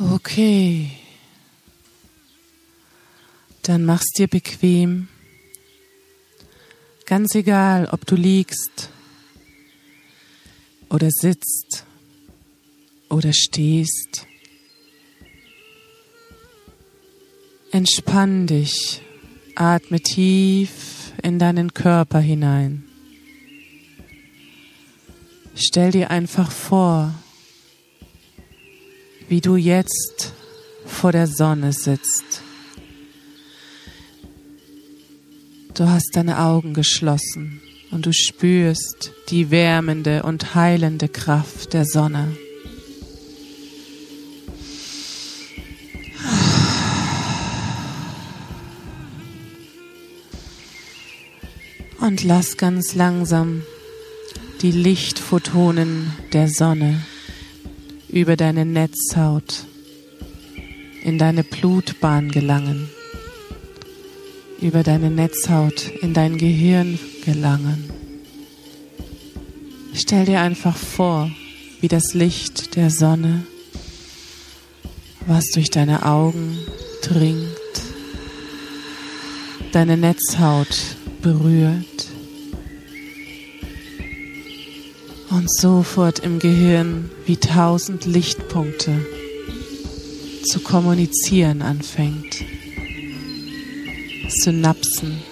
Okay. Dann mach's dir bequem. Ganz egal, ob du liegst oder sitzt oder stehst. Entspann dich, atme tief in deinen Körper hinein. Stell dir einfach vor, wie du jetzt vor der Sonne sitzt. Du hast deine Augen geschlossen und du spürst die wärmende und heilende Kraft der Sonne. Und lass ganz langsam die Lichtphotonen der Sonne über deine Netzhaut in deine Blutbahn gelangen, über deine Netzhaut in dein Gehirn gelangen. Stell dir einfach vor, wie das Licht der Sonne, was durch deine Augen dringt, deine Netzhaut berührt und sofort im Gehirn wie tausend Lichtpunkte zu kommunizieren anfängt. Synapsen,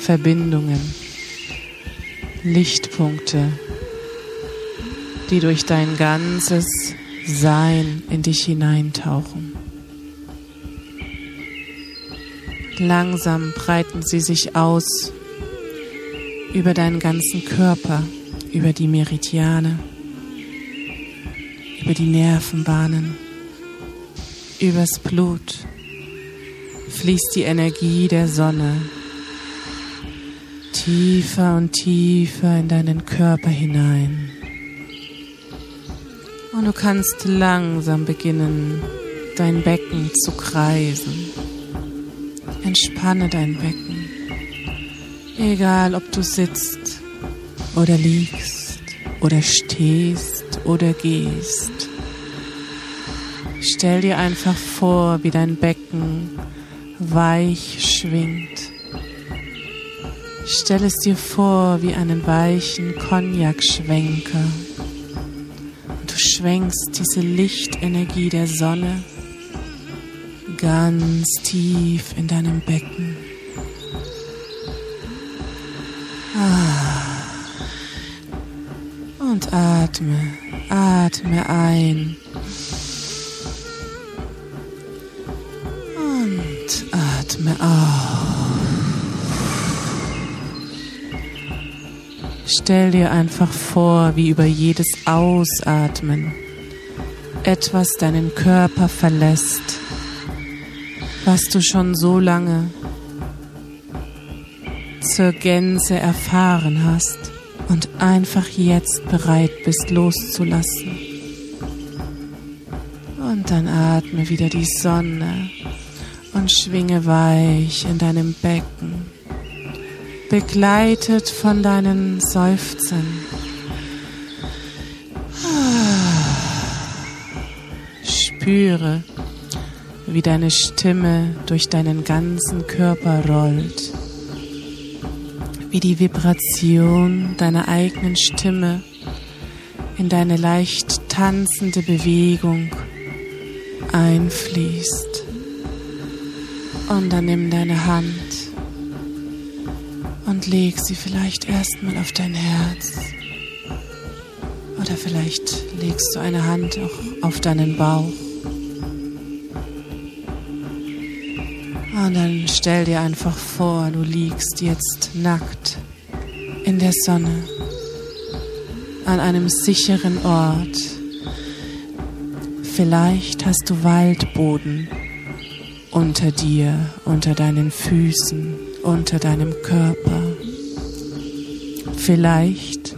Verbindungen, Lichtpunkte, die durch dein ganzes Sein in dich hineintauchen. Langsam breiten sie sich aus über deinen ganzen Körper über die Meridiane, über die Nervenbahnen, übers Blut fließt die Energie der Sonne tiefer und tiefer in deinen Körper hinein. Und du kannst langsam beginnen, dein Becken zu kreisen. Entspanne dein Becken. Egal, ob du sitzt oder liegst oder stehst oder gehst. Stell dir einfach vor, wie dein Becken weich schwingt. Stell es dir vor wie einen weichen Cognac-Schwenker. Du schwenkst diese Lichtenergie der Sonne ganz tief in deinem Becken. Und atme, atme ein. Und atme auf. Stell dir einfach vor, wie über jedes Ausatmen etwas deinen Körper verlässt, was du schon so lange zur Gänze erfahren hast und einfach jetzt bereit bist loszulassen. Und dann atme wieder die Sonne und schwinge weich in deinem Becken, begleitet von deinen Seufzen. Spüre, wie deine Stimme durch deinen ganzen Körper rollt wie die Vibration deiner eigenen Stimme in deine leicht tanzende Bewegung einfließt. Und dann nimm deine Hand und leg sie vielleicht erstmal auf dein Herz. Oder vielleicht legst du eine Hand auch auf deinen Bauch. Und dann stell dir einfach vor, du liegst jetzt nackt in der Sonne an einem sicheren Ort. Vielleicht hast du Waldboden unter dir, unter deinen Füßen, unter deinem Körper. Vielleicht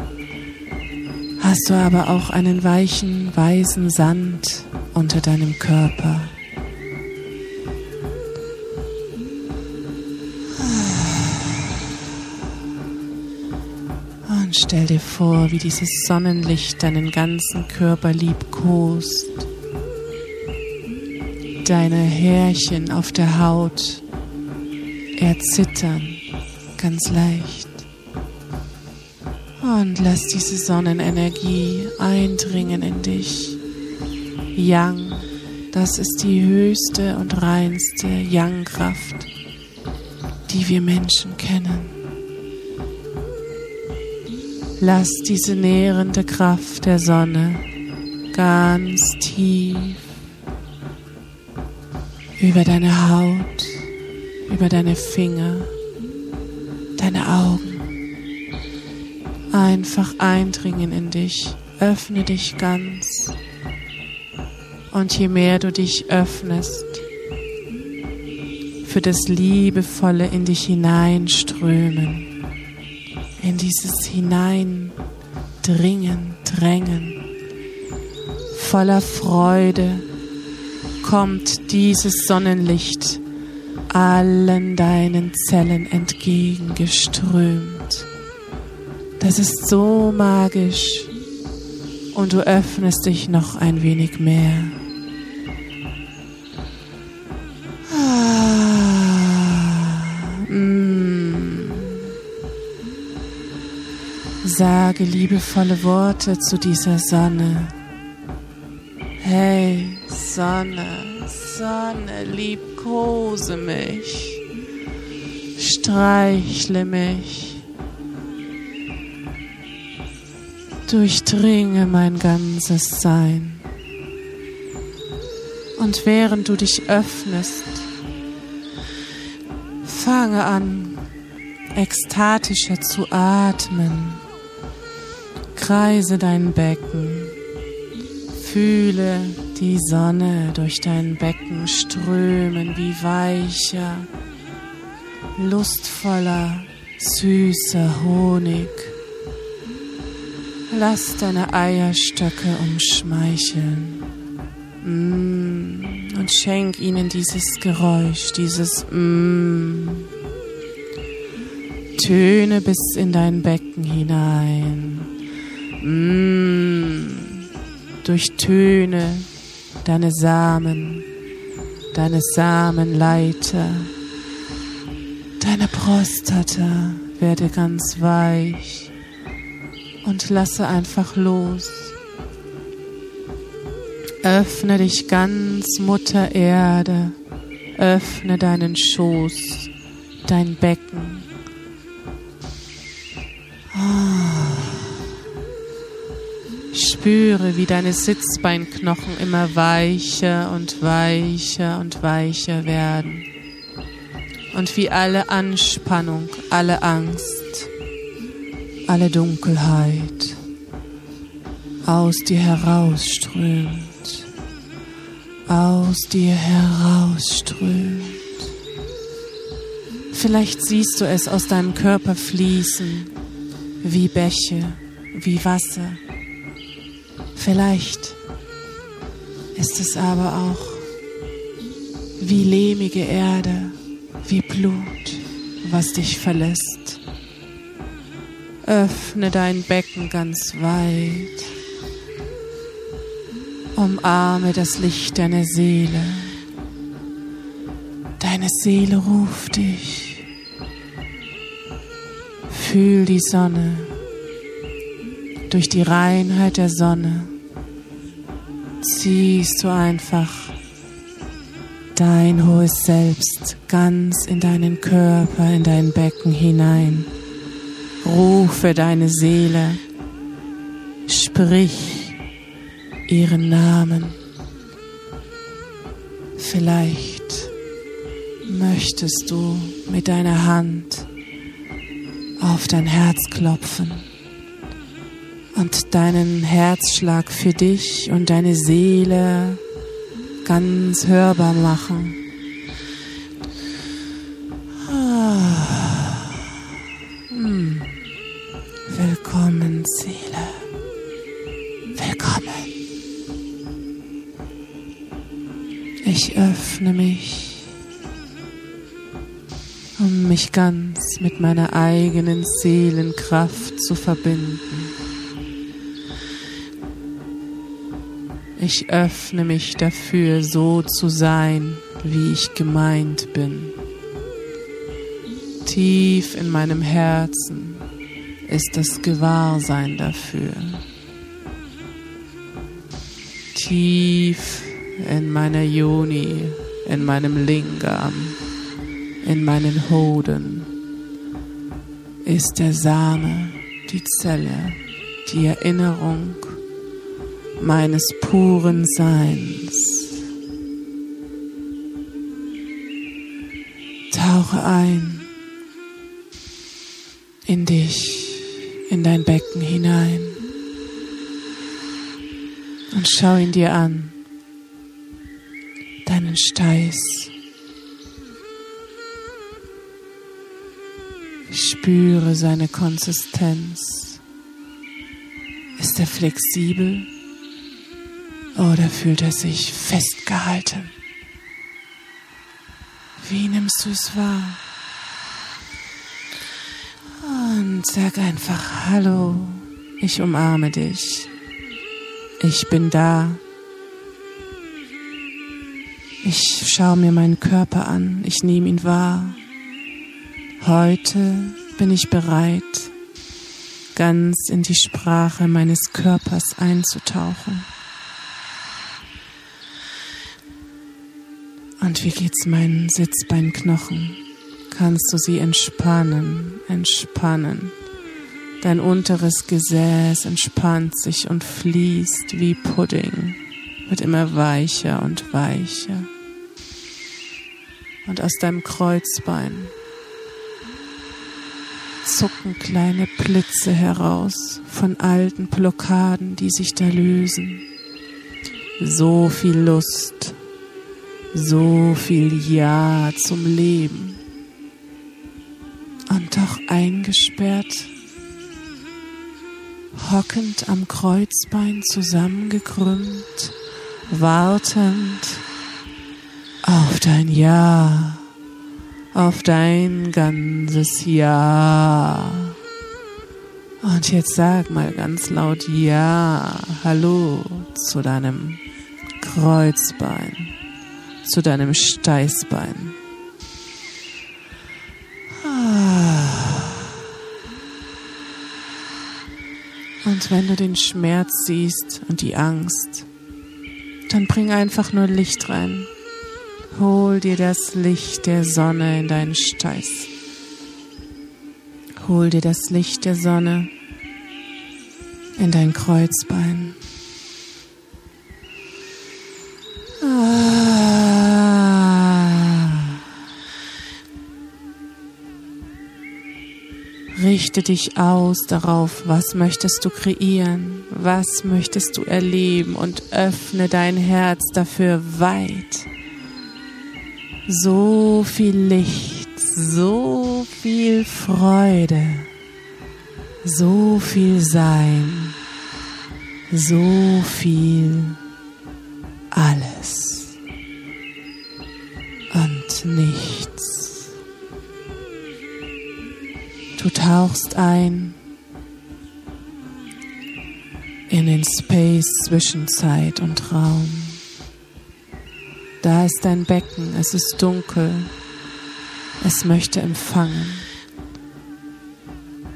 hast du aber auch einen weichen, weißen Sand unter deinem Körper. Stell dir vor, wie dieses Sonnenlicht deinen ganzen Körper liebkost deine Härchen auf der Haut erzittern, ganz leicht. Und lass diese Sonnenenergie eindringen in dich. Yang, das ist die höchste und reinste Yang-Kraft, die wir Menschen kennen. Lass diese nährende Kraft der Sonne ganz tief über deine Haut, über deine Finger, deine Augen. Einfach eindringen in dich. Öffne dich ganz. Und je mehr du dich öffnest, für das Liebevolle in dich hineinströmen, in dieses Hineindringen, Drängen, voller Freude kommt dieses Sonnenlicht allen deinen Zellen entgegengeströmt. Das ist so magisch und du öffnest dich noch ein wenig mehr. Sage liebevolle Worte zu dieser Sonne. Hey, Sonne, Sonne, liebkose mich, streichle mich, durchdringe mein ganzes Sein. Und während du dich öffnest, fange an, ekstatischer zu atmen. Kreise dein Becken. Fühle die Sonne durch dein Becken strömen wie weicher, lustvoller, süßer Honig. Lass deine Eierstöcke umschmeicheln mm, und schenk ihnen dieses Geräusch, dieses mm. Töne bis in dein Becken hinein. Mm durchtöne deine Samen, deine Samenleiter, deine Prostata werde ganz weich und lasse einfach los. Öffne dich ganz, Mutter Erde, öffne deinen Schoß, dein Becken. Spüre, wie deine Sitzbeinknochen immer weicher und weicher und weicher werden. Und wie alle Anspannung, alle Angst, alle Dunkelheit aus dir herausströmt, aus dir herausströmt. Vielleicht siehst du es aus deinem Körper fließen, wie Bäche, wie Wasser Vielleicht ist es aber auch wie lehmige Erde, wie Blut, was dich verlässt. Öffne dein Becken ganz weit. Umarme das Licht deiner Seele. Deine Seele ruft dich. Fühl die Sonne durch die Reinheit der Sonne ziehst du einfach dein hohes Selbst ganz in deinen Körper, in dein Becken hinein. Rufe deine Seele, sprich ihren Namen. Vielleicht möchtest du mit deiner Hand auf dein Herz klopfen und deinen Herzschlag für dich und deine Seele ganz hörbar machen. Ah. Hm. Willkommen, Seele. Willkommen. Ich öffne mich, um mich ganz mit meiner eigenen Seelenkraft zu verbinden. Ich öffne mich dafür, so zu sein, wie ich gemeint bin. Tief in meinem Herzen ist das Gewahrsein dafür. Tief in meiner Yoni, in meinem Lingam, in meinen Hoden ist der Same, die Zelle, die Erinnerung meines puren Seins. Tauche ein in dich, in dein Becken hinein und schau ihn dir an, deinen Steiß. Spüre seine Konsistenz. Ist er flexibel oder fühlt er sich festgehalten? Wie nimmst du es wahr? Und sag einfach Hallo, ich umarme dich. Ich bin da. Ich schaue mir meinen Körper an, ich nehme ihn wahr. Heute bin ich bereit, ganz in die Sprache meines Körpers einzutauchen. Und wie geht's meinen Sitzbeinknochen? Kannst du sie entspannen, entspannen? Dein unteres Gesäß entspannt sich und fließt wie Pudding, wird immer weicher und weicher. Und aus deinem Kreuzbein zucken kleine Blitze heraus von alten Blockaden, die sich da lösen. So viel Lust, so viel Ja zum Leben. Und doch eingesperrt, hockend am Kreuzbein zusammengekrümmt, wartend auf dein Ja auf dein ganzes Ja. Und jetzt sag mal ganz laut Ja, hallo zu deinem Kreuzbein, zu deinem Steißbein. Und wenn du den Schmerz siehst und die Angst, dann bring einfach nur Licht rein. Hol dir das Licht der Sonne in deinen Steiß. Hol dir das Licht der Sonne in dein Kreuzbein. Richte dich aus darauf, was möchtest du kreieren, was möchtest du erleben und öffne dein Herz dafür weit. So viel Licht, so viel Freude, so viel Sein, so viel alles tauchst ein in den Space zwischen Zeit und Raum. Da ist dein Becken, es ist dunkel, es möchte empfangen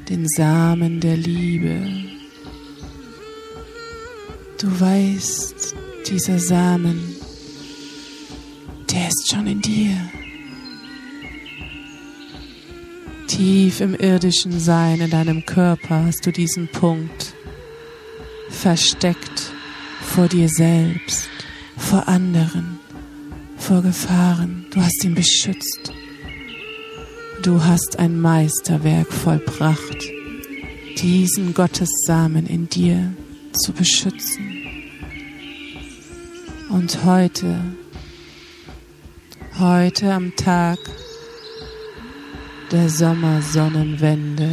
den Samen der Liebe. Du weißt, dieser Samen, der ist schon in dir. Tief im irdischen Sein, in deinem Körper hast du diesen Punkt versteckt vor dir selbst, vor anderen vor Gefahren. Du hast ihn beschützt. Du hast ein Meisterwerk vollbracht, diesen Gottessamen in dir zu beschützen. Und heute, heute am Tag der Sommersonnenwende,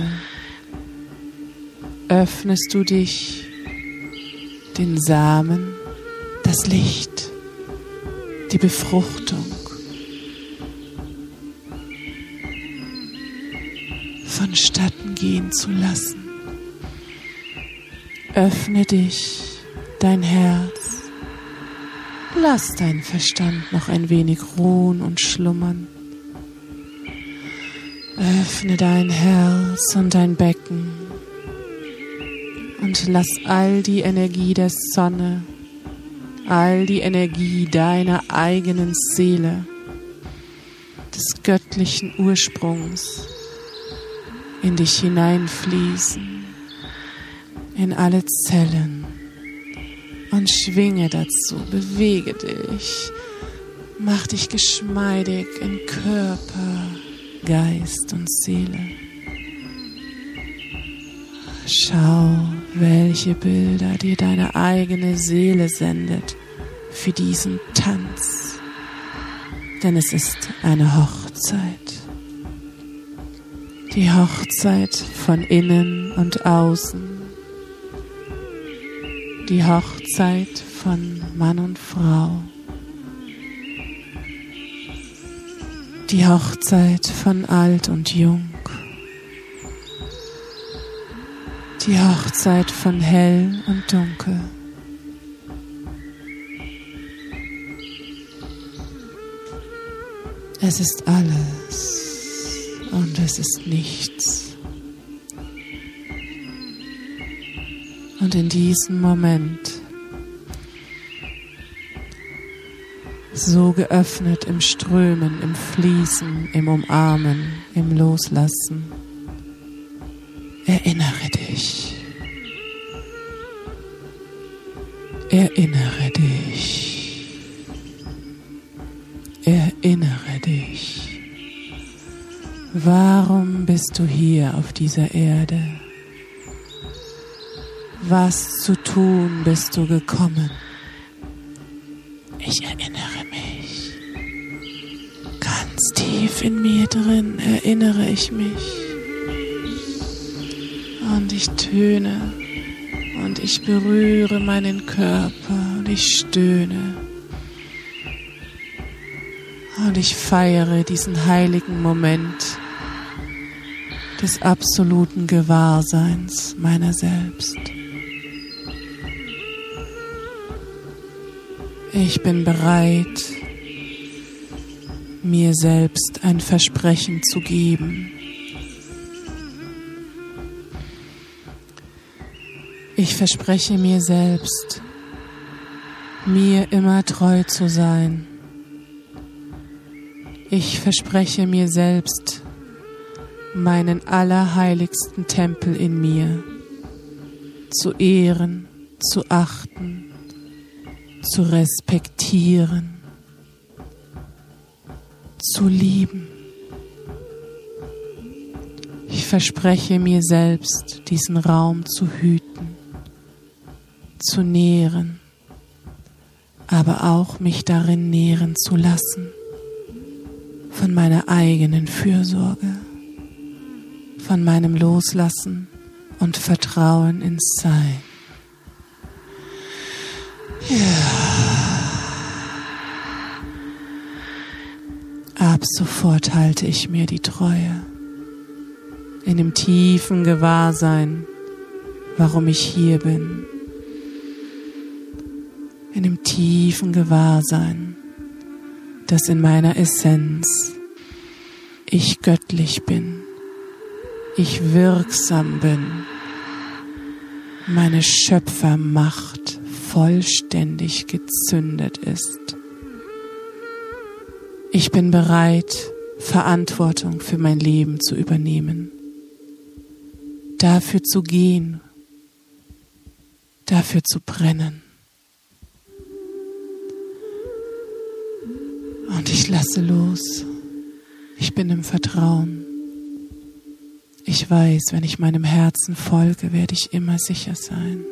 öffnest du dich den Samen, das Licht die Befruchtung vonstatten gehen zu lassen. Öffne dich, dein Herz, lass deinen Verstand noch ein wenig ruhen und schlummern. Öffne dein Herz und dein Becken und lass all die Energie der Sonne, all die Energie deiner eigenen Seele, des göttlichen Ursprungs in dich hineinfließen, in alle Zellen und schwinge dazu, bewege dich, mach dich geschmeidig in Körper, Geist und Seele. Schau, welche Bilder dir deine eigene Seele sendet für diesen Tanz, denn es ist eine Hochzeit. Die Hochzeit von innen und außen. Die Hochzeit von Mann und Frau. Die Hochzeit von alt und jung. Die Hochzeit von hell und dunkel. Es ist alles und es ist nichts. Und in diesem Moment, so geöffnet im Strömen, im Fließen, im Umarmen, im Loslassen, erinnere dich. Erinnere dich. Erinnere dich. Warum bist du hier auf dieser Erde? Was zu tun bist du gekommen? Ich erinnere tief in mir drin erinnere ich mich. Und ich töne und ich berühre meinen Körper und ich stöhne. Und ich feiere diesen heiligen Moment des absoluten Gewahrseins meiner selbst. Ich bin bereit, mir selbst ein Versprechen zu geben. Ich verspreche mir selbst, mir immer treu zu sein. Ich verspreche mir selbst, meinen allerheiligsten Tempel in mir zu ehren, zu achten, zu respektieren, zu lieben. Ich verspreche mir selbst, diesen Raum zu hüten, zu nähren, aber auch mich darin nähren zu lassen von meiner eigenen Fürsorge von meinem Loslassen und Vertrauen ins Sein. Ja. Ab sofort halte ich mir die Treue in dem tiefen Gewahrsein, warum ich hier bin. In dem tiefen Gewahrsein, dass in meiner Essenz ich göttlich bin ich wirksam bin, meine Schöpfermacht vollständig gezündet ist. Ich bin bereit, Verantwortung für mein Leben zu übernehmen, dafür zu gehen, dafür zu brennen. Und ich lasse los. Ich bin im Vertrauen. Ich weiß, wenn ich meinem Herzen folge, werde ich immer sicher sein.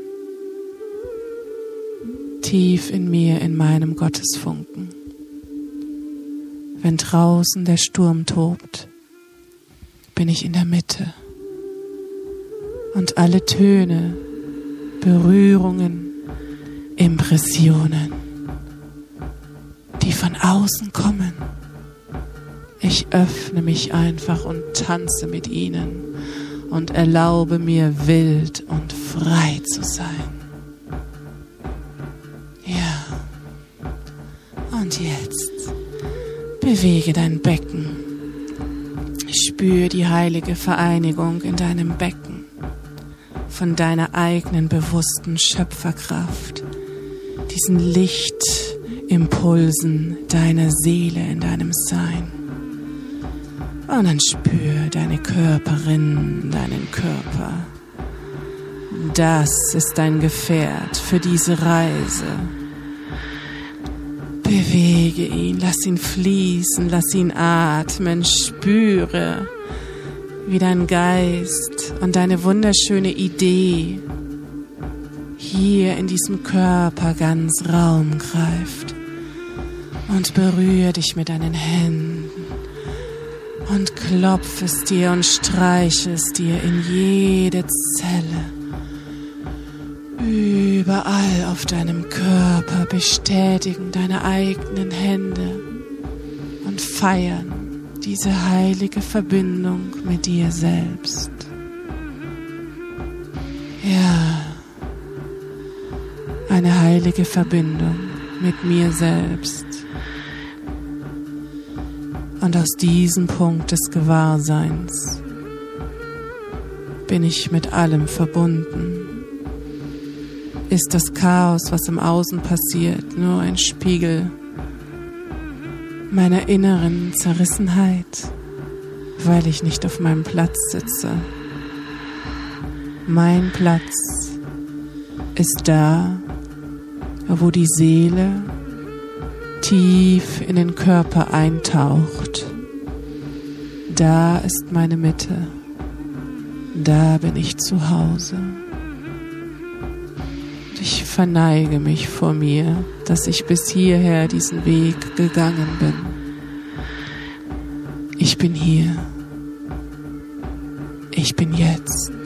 Tief in mir, in meinem Gottesfunken. Wenn draußen der Sturm tobt, bin ich in der Mitte. Und alle Töne, Berührungen, Impressionen, die von außen kommen, ich öffne mich einfach und tanze mit ihnen und erlaube mir wild und frei zu sein. Ja. Und jetzt bewege dein Becken. Spür die heilige Vereinigung in deinem Becken von deiner eigenen bewussten Schöpferkraft, diesen Lichtimpulsen deiner Seele in deinem Sein. Und dann spür deine Körperin, deinen Körper. Das ist dein Gefährt für diese Reise. Bewege ihn, lass ihn fließen, lass ihn atmen, spüre, wie dein Geist und deine wunderschöne Idee hier in diesem Körper ganz Raum greift und berühre dich mit deinen Händen und klopf es dir und streiche es dir in jede Zelle. Überall auf deinem Körper bestätigen deine eigenen Hände und feiern diese heilige Verbindung mit dir selbst. Ja, eine heilige Verbindung mit mir selbst. Und aus diesem Punkt des Gewahrseins bin ich mit allem verbunden. Ist das Chaos, was im Außen passiert, nur ein Spiegel meiner inneren Zerrissenheit, weil ich nicht auf meinem Platz sitze? Mein Platz ist da, wo die Seele tief in den Körper eintaucht. Da ist meine Mitte. Da bin ich zu Hause. Ich verneige mich vor mir, dass ich bis hierher diesen Weg gegangen bin. Ich bin hier. Ich bin jetzt.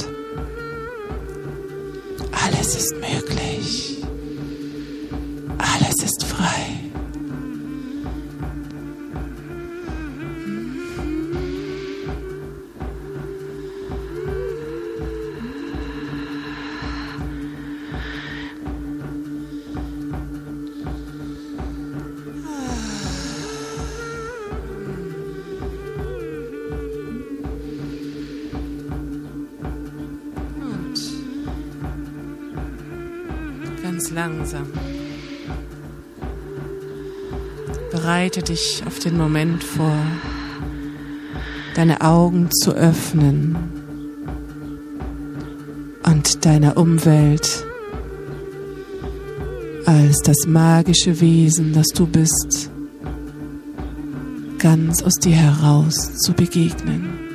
Ganz langsam. Bereite dich auf den Moment vor, deine Augen zu öffnen und deiner Umwelt als das magische Wesen, das du bist, ganz aus dir heraus zu begegnen.